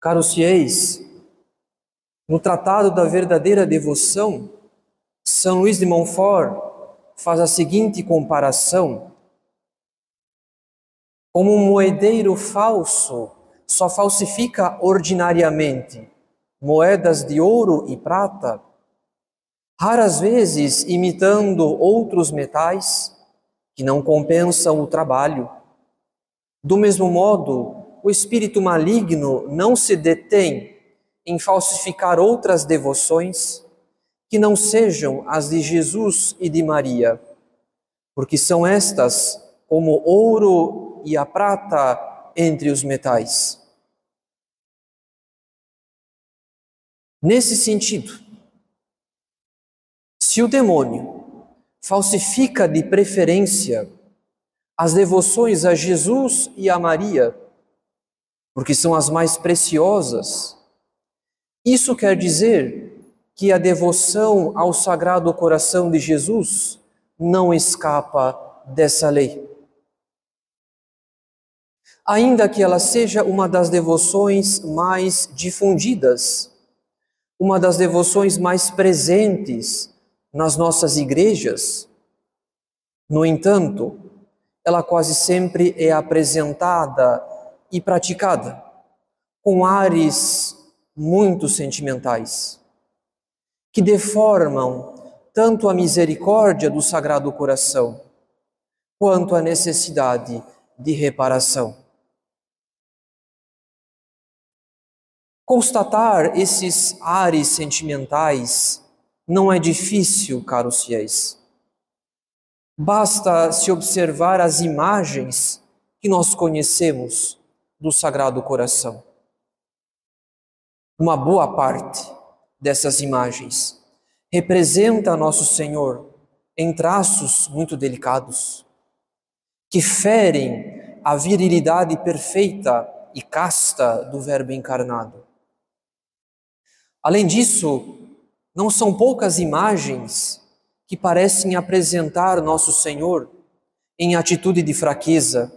Caros fiéis, no Tratado da Verdadeira Devoção, São Luís de Montfort faz a seguinte comparação: como um moedeiro falso só falsifica ordinariamente moedas de ouro e prata, raras vezes imitando outros metais que não compensam o trabalho. Do mesmo modo, o espírito maligno não se detém em falsificar outras devoções que não sejam as de Jesus e de Maria, porque são estas como ouro e a prata entre os metais. Nesse sentido, se o demônio falsifica de preferência as devoções a Jesus e a Maria, porque são as mais preciosas, isso quer dizer que a devoção ao Sagrado Coração de Jesus não escapa dessa lei. Ainda que ela seja uma das devoções mais difundidas, uma das devoções mais presentes nas nossas igrejas. No entanto, ela quase sempre é apresentada e praticada com ares muito sentimentais, que deformam tanto a misericórdia do Sagrado Coração quanto a necessidade de reparação. Constatar esses ares sentimentais não é difícil, caros fiéis. Basta se observar as imagens que nós conhecemos do Sagrado Coração. Uma boa parte dessas imagens representa Nosso Senhor em traços muito delicados, que ferem a virilidade perfeita e casta do Verbo encarnado. Além disso, não são poucas imagens que parecem apresentar Nosso Senhor em atitude de fraqueza,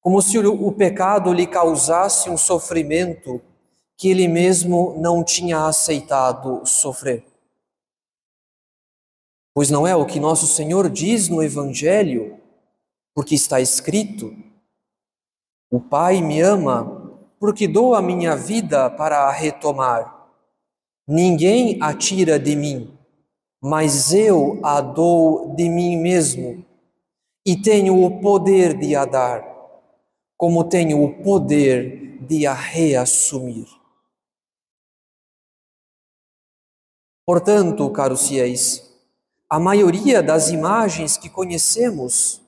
como se o pecado lhe causasse um sofrimento que ele mesmo não tinha aceitado sofrer. Pois não é o que Nosso Senhor diz no Evangelho, porque está escrito: O Pai me ama porque dou a minha vida para a retomar. Ninguém a tira de mim, mas eu a dou de mim mesmo, e tenho o poder de a dar, como tenho o poder de a reassumir. Portanto, caros fiéis, a maioria das imagens que conhecemos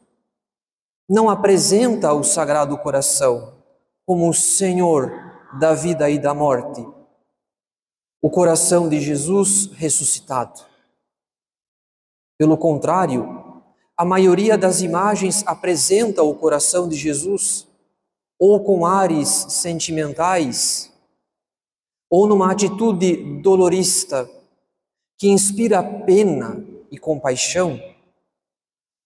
não apresenta o Sagrado Coração como o Senhor da vida e da morte o coração de Jesus ressuscitado. Pelo contrário, a maioria das imagens apresenta o coração de Jesus ou com ares sentimentais, ou numa atitude dolorista que inspira pena e compaixão,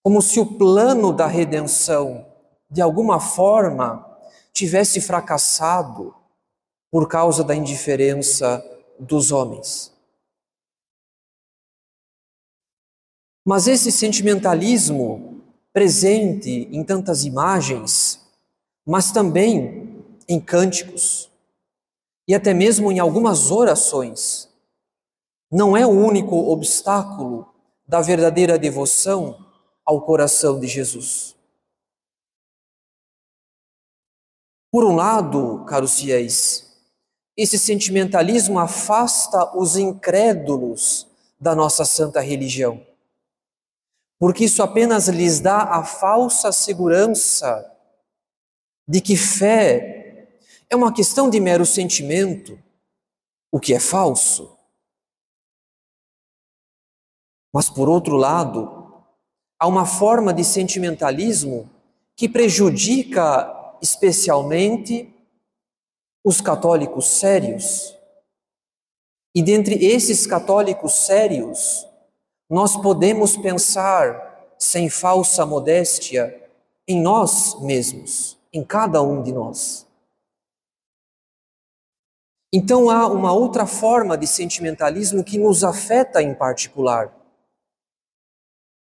como se o plano da redenção, de alguma forma, tivesse fracassado por causa da indiferença dos homens. Mas esse sentimentalismo presente em tantas imagens, mas também em cânticos e até mesmo em algumas orações, não é o único obstáculo da verdadeira devoção ao coração de Jesus. Por um lado, caros fiéis, esse sentimentalismo afasta os incrédulos da nossa santa religião, porque isso apenas lhes dá a falsa segurança de que fé é uma questão de mero sentimento, o que é falso. Mas, por outro lado, há uma forma de sentimentalismo que prejudica especialmente os católicos sérios. E dentre esses católicos sérios, nós podemos pensar, sem falsa modéstia, em nós mesmos, em cada um de nós. Então há uma outra forma de sentimentalismo que nos afeta em particular.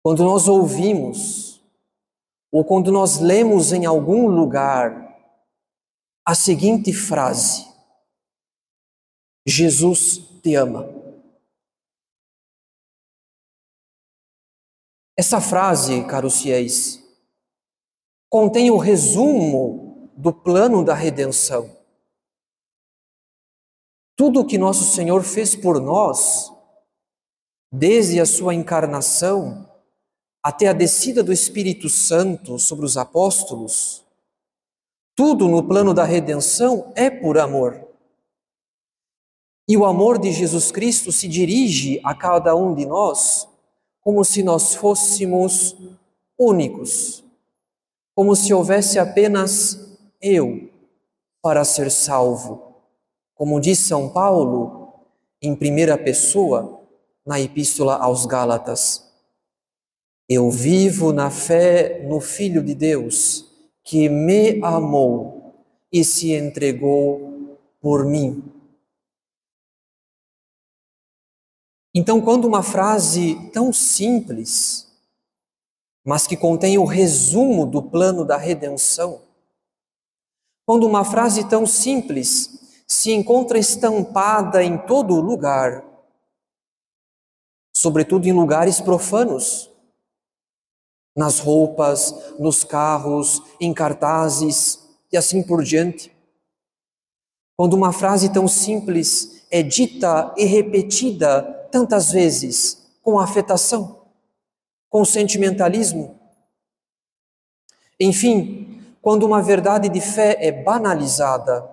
Quando nós ouvimos, ou quando nós lemos em algum lugar a seguinte frase: Jesus te ama. Essa frase, caros fiéis, contém o resumo do plano da redenção. Tudo o que nosso Senhor fez por nós, desde a sua encarnação até a descida do Espírito Santo sobre os apóstolos, tudo no plano da redenção é por amor. E o amor de Jesus Cristo se dirige a cada um de nós como se nós fôssemos únicos, como se houvesse apenas eu para ser salvo. Como diz São Paulo em primeira pessoa na Epístola aos Gálatas. Eu vivo na fé no Filho de Deus, que me amou e se entregou por mim. Então, quando uma frase tão simples, mas que contém o resumo do plano da redenção, quando uma frase tão simples se encontra estampada em todo lugar, sobretudo em lugares profanos, nas roupas, nos carros, em cartazes e assim por diante. Quando uma frase tão simples é dita e repetida tantas vezes com afetação, com sentimentalismo. Enfim, quando uma verdade de fé é banalizada,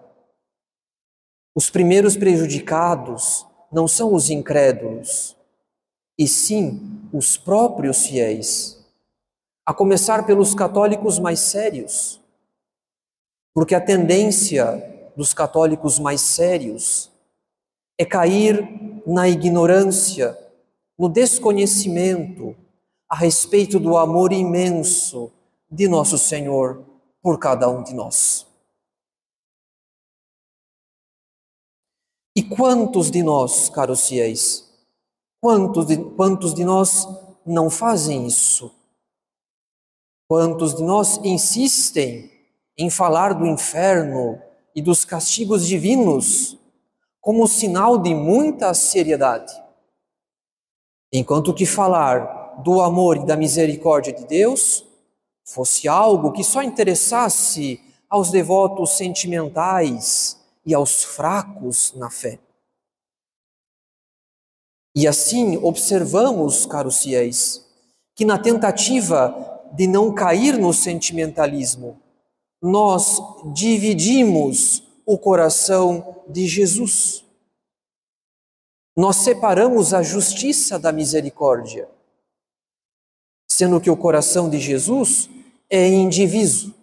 os primeiros prejudicados não são os incrédulos, e sim os próprios fiéis, a começar pelos católicos mais sérios, porque a tendência dos católicos mais sérios é cair na ignorância, no desconhecimento a respeito do amor imenso de nosso Senhor por cada um de nós. E quantos de nós, caros fiéis, quantos de, quantos de nós não fazem isso? Quantos de nós insistem em falar do inferno e dos castigos divinos como sinal de muita seriedade. Enquanto que falar do amor e da misericórdia de Deus fosse algo que só interessasse aos devotos sentimentais e aos fracos na fé. E assim observamos, caros fiéis, que na tentativa de não cair no sentimentalismo, nós dividimos o coração de Jesus. Nós separamos a justiça da misericórdia, sendo que o coração de Jesus é indiviso.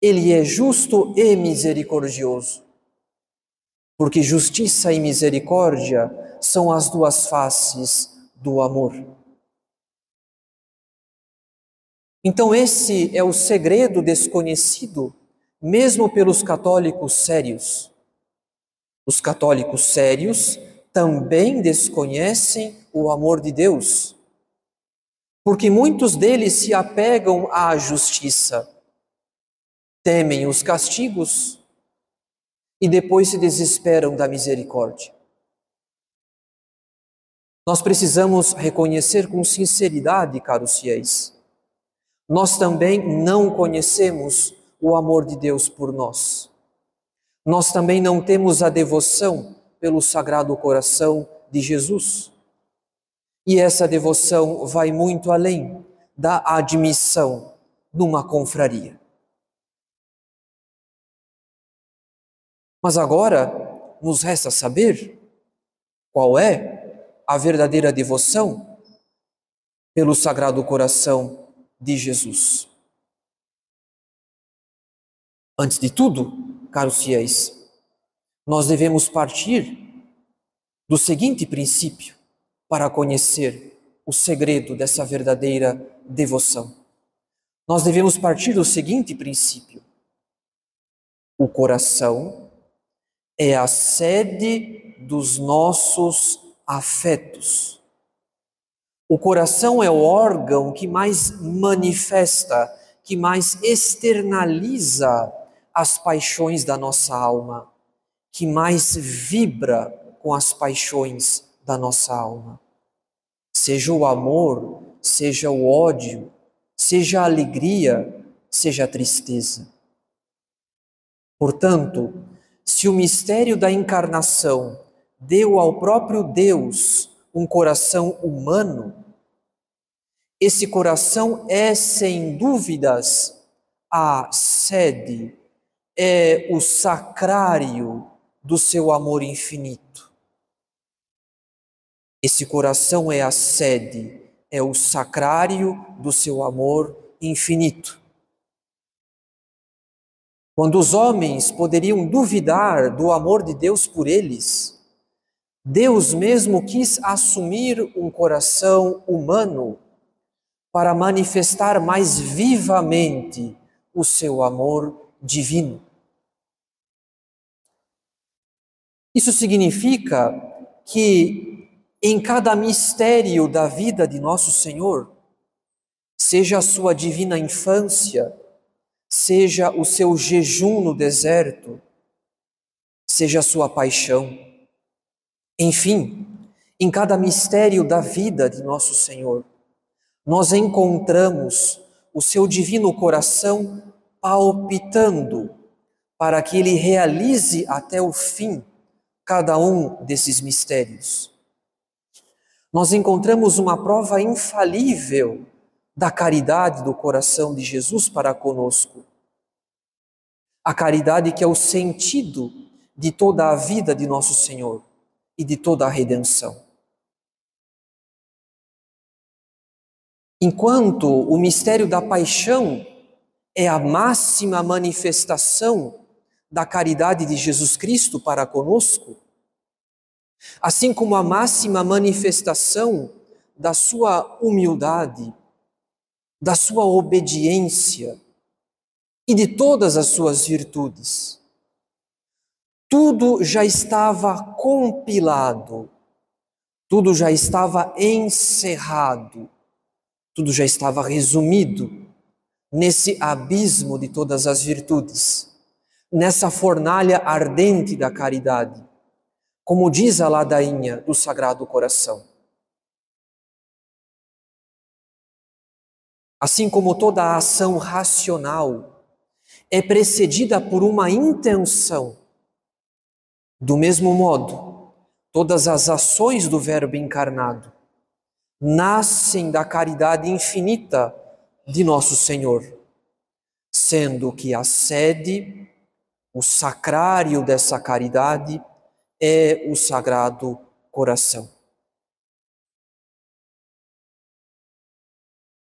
Ele é justo e misericordioso. Porque justiça e misericórdia são as duas faces do amor. Então, esse é o segredo desconhecido mesmo pelos católicos sérios. Os católicos sérios também desconhecem o amor de Deus, porque muitos deles se apegam à justiça, temem os castigos e depois se desesperam da misericórdia. Nós precisamos reconhecer com sinceridade, caros fiéis, nós também não conhecemos o amor de Deus por nós. Nós também não temos a devoção pelo Sagrado Coração de Jesus. E essa devoção vai muito além da admissão numa confraria. Mas agora nos resta saber qual é a verdadeira devoção pelo Sagrado Coração de Jesus. Antes de tudo, caros fiéis, nós devemos partir do seguinte princípio para conhecer o segredo dessa verdadeira devoção. Nós devemos partir do seguinte princípio: o coração é a sede dos nossos afetos. O coração é o órgão que mais manifesta, que mais externaliza as paixões da nossa alma, que mais vibra com as paixões da nossa alma. Seja o amor, seja o ódio, seja a alegria, seja a tristeza. Portanto, se o mistério da encarnação deu ao próprio Deus um coração humano, esse coração é, sem dúvidas, a sede, é o sacrário do seu amor infinito. Esse coração é a sede, é o sacrário do seu amor infinito. Quando os homens poderiam duvidar do amor de Deus por eles, Deus mesmo quis assumir um coração humano para manifestar mais vivamente o seu amor divino. Isso significa que em cada mistério da vida de nosso Senhor, seja a sua divina infância, seja o seu jejum no deserto, seja a sua paixão, enfim, em cada mistério da vida de nosso Senhor, nós encontramos o seu divino coração palpitando para que ele realize até o fim cada um desses mistérios nós encontramos uma prova infalível da caridade do coração de Jesus para conosco. A caridade que é o sentido de toda a vida de nosso Senhor e de toda a redenção. Enquanto o mistério da paixão é a máxima manifestação da caridade de Jesus Cristo para conosco, assim como a máxima manifestação da sua humildade, da sua obediência e de todas as suas virtudes. Tudo já estava compilado, tudo já estava encerrado, tudo já estava resumido nesse abismo de todas as virtudes, nessa fornalha ardente da caridade como diz a ladainha do Sagrado Coração. Assim como toda a ação racional é precedida por uma intenção, do mesmo modo, todas as ações do Verbo encarnado nascem da caridade infinita de nosso Senhor, sendo que a sede, o sacrário dessa caridade, é o Sagrado Coração.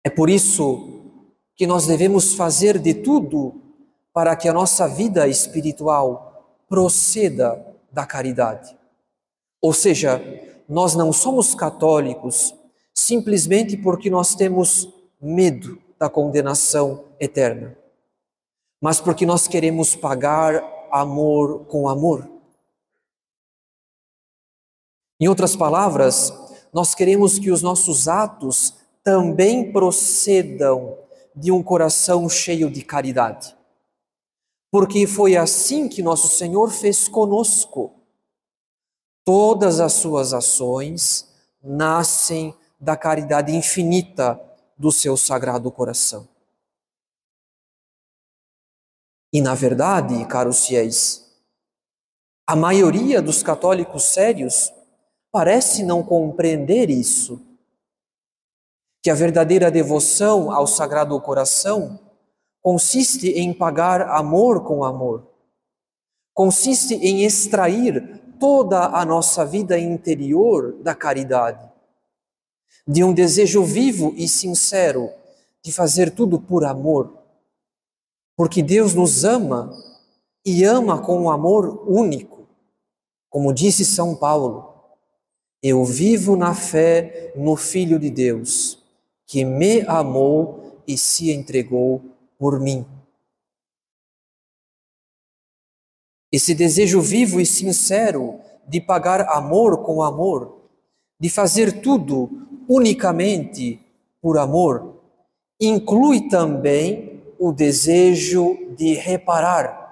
É por isso que nós devemos fazer de tudo para que a nossa vida espiritual proceda da caridade. Ou seja, nós não somos católicos simplesmente porque nós temos medo da condenação eterna, mas porque nós queremos pagar amor com amor. Em outras palavras, nós queremos que os nossos atos também procedam de um coração cheio de caridade. Porque foi assim que nosso Senhor fez conosco. Todas as suas ações nascem da caridade infinita do seu sagrado coração. E na verdade, caros fiéis, a maioria dos católicos sérios parece não compreender isso, que a verdadeira devoção ao Sagrado Coração consiste em pagar amor com amor, consiste em extrair toda a nossa vida interior da caridade, de um desejo vivo e sincero de fazer tudo por amor, porque Deus nos ama e ama com um amor único, como disse São Paulo. Eu vivo na fé no Filho de Deus, que me amou e se entregou por mim. Esse desejo vivo e sincero de pagar amor com amor, de fazer tudo unicamente por amor, inclui também o desejo de reparar.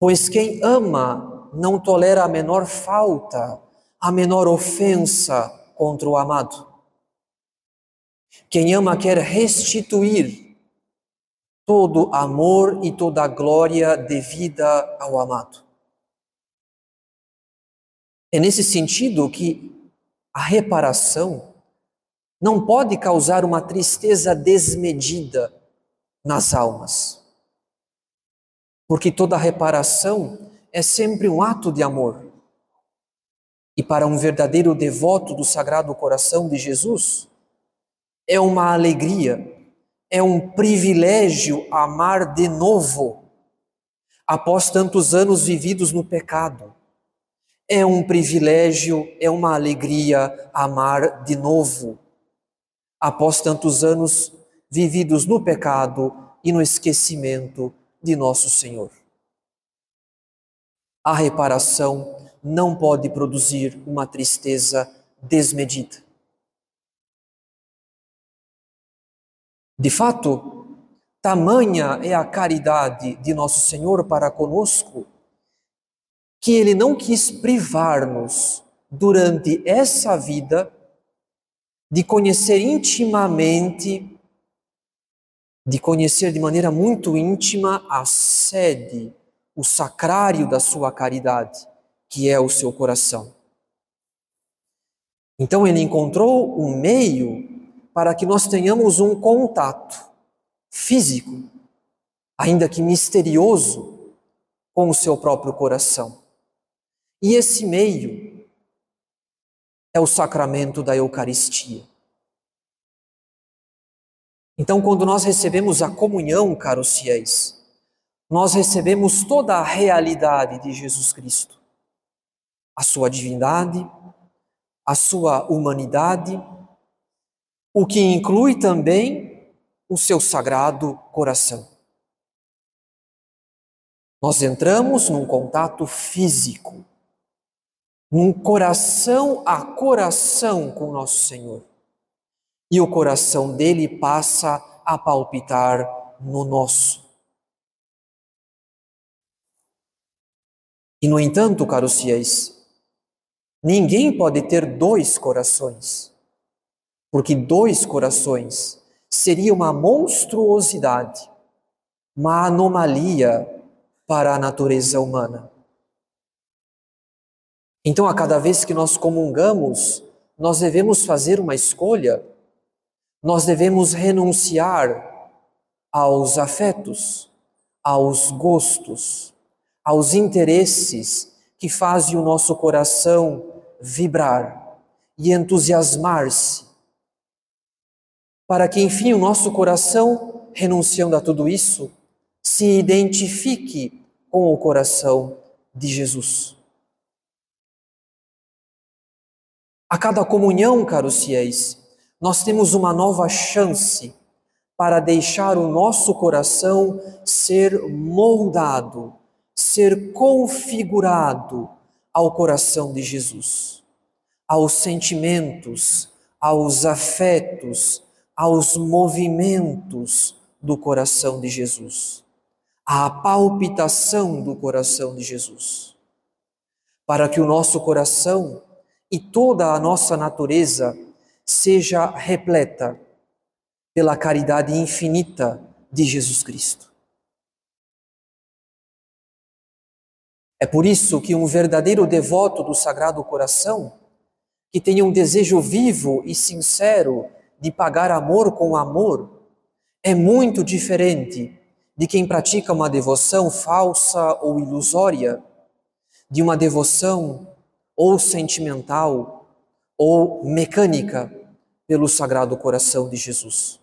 Pois quem ama não tolera a menor falta, a menor ofensa contra o amado. Quem ama quer restituir todo amor e toda glória devida ao amado. É nesse sentido que a reparação não pode causar uma tristeza desmedida nas almas. Porque toda reparação é sempre um ato de amor. E para um verdadeiro devoto do Sagrado Coração de Jesus, é uma alegria, é um privilégio amar de novo, após tantos anos vividos no pecado. É um privilégio, é uma alegria amar de novo, após tantos anos vividos no pecado e no esquecimento de nosso Senhor. A reparação não pode produzir uma tristeza desmedida. De fato, tamanha é a caridade de nosso Senhor para conosco, que Ele não quis privar-nos durante essa vida de conhecer intimamente, de conhecer de maneira muito íntima a sede, o sacrário da sua caridade, que é o seu coração. Então ele encontrou um meio para que nós tenhamos um contato físico, ainda que misterioso, com o seu próprio coração. E esse meio é o sacramento da Eucaristia. Então, quando nós recebemos a comunhão, caros fiéis, nós recebemos toda a realidade de Jesus Cristo, a sua divindade, a sua humanidade o que inclui também o seu sagrado coração. Nós entramos num contato físico, num coração a coração com nosso Senhor. E o coração dele passa a palpitar no nosso. E no entanto, caros fiéis, ninguém pode ter dois corações porque dois corações seria uma monstruosidade, uma anomalia para a natureza humana. Então, a cada vez que nós comungamos, nós devemos fazer uma escolha, nós devemos renunciar aos afetos, aos gostos, aos interesses que fazem o nosso coração vibrar e entusiasmar-se para que, enfim, o nosso coração, renunciando a tudo isso, se identifique com o coração de Jesus. A cada comunhão, caros fiéis, nós temos uma nova chance para deixar o nosso coração ser moldado, ser configurado ao coração de Jesus, aos sentimentos, aos afetos, aos movimentos do coração de Jesus, à palpitação do coração de Jesus, para que o nosso coração e toda a nossa natureza seja repleta pela caridade infinita de Jesus Cristo. É por isso que um verdadeiro devoto do Sagrado Coração que tenha um desejo vivo e sincero de pagar amor com amor, é muito diferente de quem pratica uma devoção falsa ou ilusória, de uma devoção ou sentimental ou mecânica pelo Sagrado Coração de Jesus.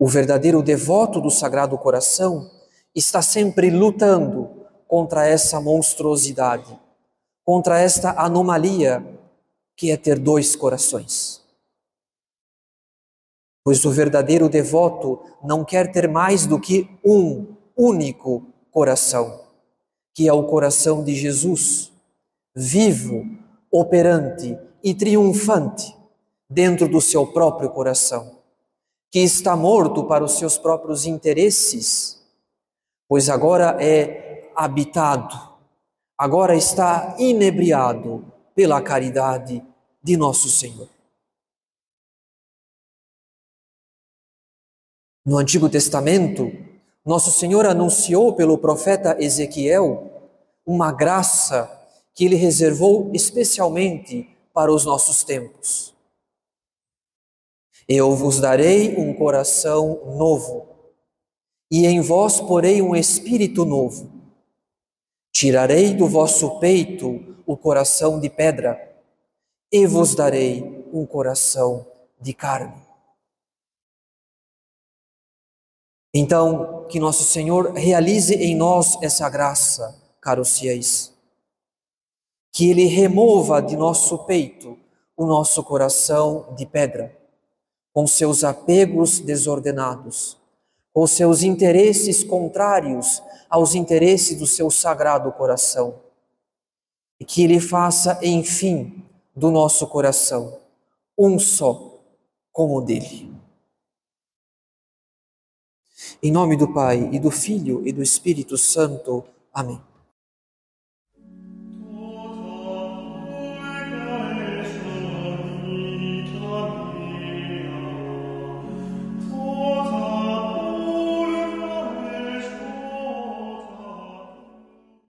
O verdadeiro devoto do Sagrado Coração está sempre lutando contra essa monstruosidade, contra esta anomalia que é ter dois corações. Pois o verdadeiro devoto não quer ter mais do que um único coração, que é o coração de Jesus, vivo, operante e triunfante dentro do seu próprio coração, que está morto para os seus próprios interesses, pois agora é habitado, agora está inebriado pela caridade de nosso Senhor. No Antigo Testamento, nosso Senhor anunciou pelo profeta Ezequiel uma graça que ele reservou especialmente para os nossos tempos. Eu vos darei um coração novo, e em vós porei um espírito novo. Tirarei do vosso peito o coração de pedra, e vos darei um coração de carne. Então, que nosso Senhor realize em nós essa graça, caros fiéis. Que Ele remova de nosso peito o nosso coração de pedra, com seus apegos desordenados, com seus interesses contrários aos interesses do seu sagrado coração. E que Ele faça, enfim, do nosso coração um só como o dele. Em nome do Pai, e do Filho, e do Espírito Santo. Amém.